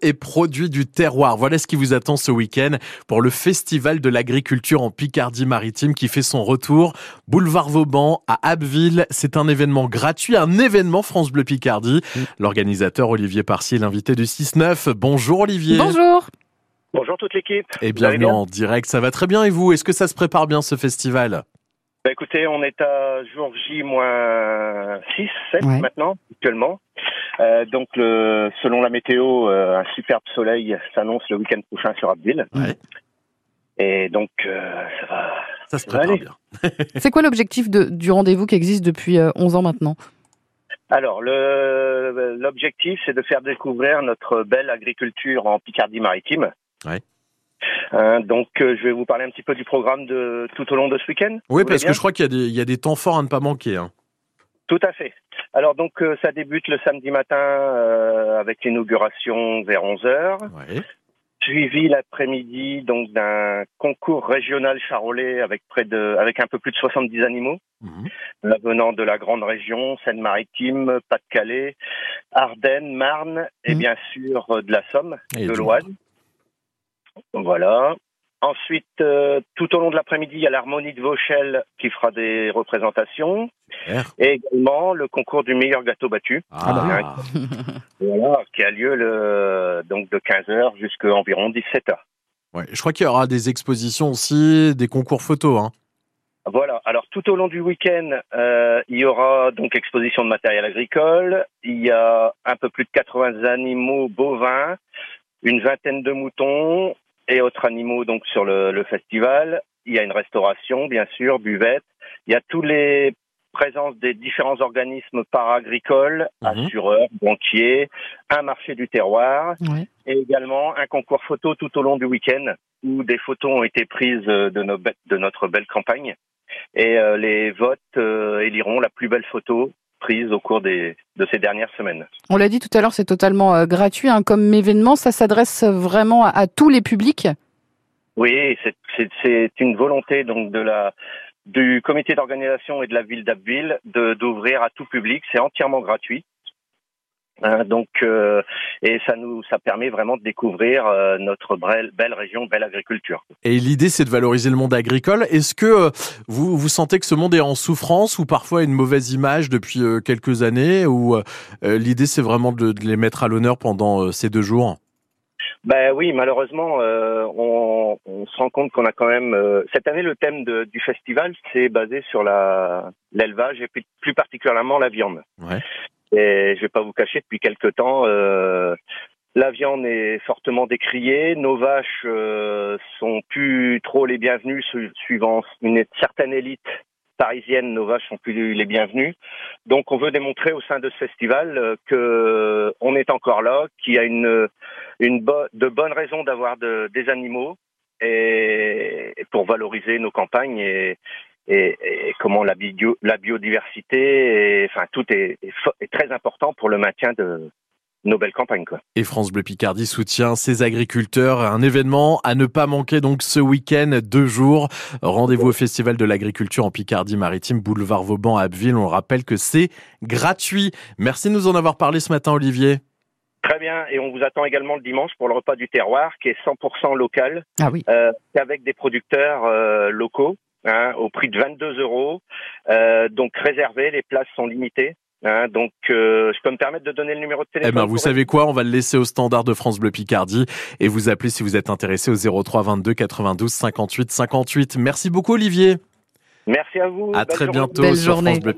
et produits du terroir. Voilà ce qui vous attend ce week-end pour le Festival de l'agriculture en Picardie-Maritime qui fait son retour. Boulevard Vauban à Abbeville. C'est un événement gratuit, un événement France Bleu Picardie. L'organisateur Olivier Parcier, l'invité du 6-9. Bonjour Olivier. Bonjour. Bonjour toute l'équipe. Et bienvenue en direct. Ça va très bien et vous Est-ce que ça se prépare bien ce festival? Bah écoutez, on est à jour J moins 6, 7 maintenant, actuellement. Euh, donc, le, selon la météo, euh, un superbe soleil s'annonce le week-end prochain sur Abbeville. Ouais. Et donc, euh, ça va. Ça se prépare bien. C'est quoi l'objectif du rendez-vous qui existe depuis euh, 11 ans maintenant? Alors, l'objectif, c'est de faire découvrir notre belle agriculture en Picardie-Maritime. Ouais. Euh, donc, euh, je vais vous parler un petit peu du programme de tout au long de ce week-end. Oui, parce que je crois qu'il y, a des- il y a des temps forts à ne pas manquer. hein. Tout à fait. Alors donc euh, ça débute le samedi matin euh, avec l'inauguration vers 11h, Ouais. suivi l'après-midi donc d'un concours régional charolais avec près de avec un peu plus de 70 animaux Mhm. euh, venant de la grande région, Seine-Maritime, Pas-de-Calais, Ardennes, Marne et Mhm. bien sûr euh, de la Somme, Et de l'Oise. Voilà. Ensuite, euh, tout au long de l'après-midi, il y a l'harmonie de Vauchelles qui fera des représentations. Super. Et également le concours du meilleur gâteau battu, Ah, voilà, qui a lieu le, donc de 15h jusqu'à environ 17h. ouais. Je crois qu'il y aura des expositions aussi, des concours photos. Hein. Voilà, alors tout au long du week-end, euh, il y aura donc exposition de matériel agricole, il y a un peu plus de 80 animaux bovins, une vingtaine de moutons et autres animaux donc sur le, le festival. Il y a une restauration, bien sûr, buvette. Il y a tous les présences des différents organismes paragricoles, Mhm. assureurs, banquiers, un marché du terroir. Ouais. et également un concours photo tout au long du week-end où des photos ont été prises de, nos de notre belle campagne et euh, les votes euh, éliront la plus belle photo prise au cours des, de ces dernières semaines. On l'a dit tout à l'heure, c'est totalement euh, gratuit hein, comme événement. Ça s'adresse vraiment à, à tous les publics? Oui, c'est- une volonté donc de la du comité d'organisation et de la ville d'Abbeville d'ouvrir à tout public. C'est entièrement gratuit. Hein, donc euh, et ça nous ça permet vraiment de découvrir euh, notre belle, belle région, belle agriculture. Et l'idée, c'est de valoriser le monde agricole. Est-ce que euh, vous, vous sentez que ce monde est en souffrance ou parfois une mauvaise image depuis euh, quelques années Ou l'idée, c'est vraiment de, de les mettre à l'honneur pendant ces deux jours? Ben oui, malheureusement, euh, on, on se rend compte qu'on a quand même euh, cette année le thème de- du festival, c'est basé sur la l'élevage et plus, plus particulièrement la viande. Ouais. Et je vais pas vous cacher, depuis quelque temps, euh, la viande est fortement décriée. Nos vaches euh, sont plus trop les bienvenues, su- suivant une certaine élite parisienne. Nos vaches sont plus les bienvenues. Donc, on veut démontrer au sein de ce festival euh, que on est encore là, qu'il y a une de bonnes raisons d'avoir de- des animaux et, pour valoriser nos campagnes et, et comment la, bio, la biodiversité, et, enfin tout est, est très important pour le maintien de nos belles campagnes. Quoi. Et France Bleu Picardie soutient ses agriculteurs. Un événement à ne pas manquer donc ce week-end, deux jours. Rendez-vous au Festival de l'agriculture en Picardie-Maritime, boulevard Vauban à Abbeville. On rappelle que c'est gratuit. Merci de nous en avoir parlé ce matin, Olivier. Très bien, et on vous attend également le dimanche pour le repas du terroir qui est 100% local, Ah oui. euh, avec des producteurs euh, locaux. Hein, au prix de 22 euros, euh, donc réservé, les places sont limitées. Hein, donc, euh, je peux me permettre de donner le numéro de Eh téléphone. ben, vous savez quoi? On va le laisser au standard de France Bleu Picardie et vous appelez si vous êtes intéressé au 03 22 92 58 58. Merci beaucoup, Olivier. Merci à vous. À Belle très journée. bientôt Belle sur journée. France Bleu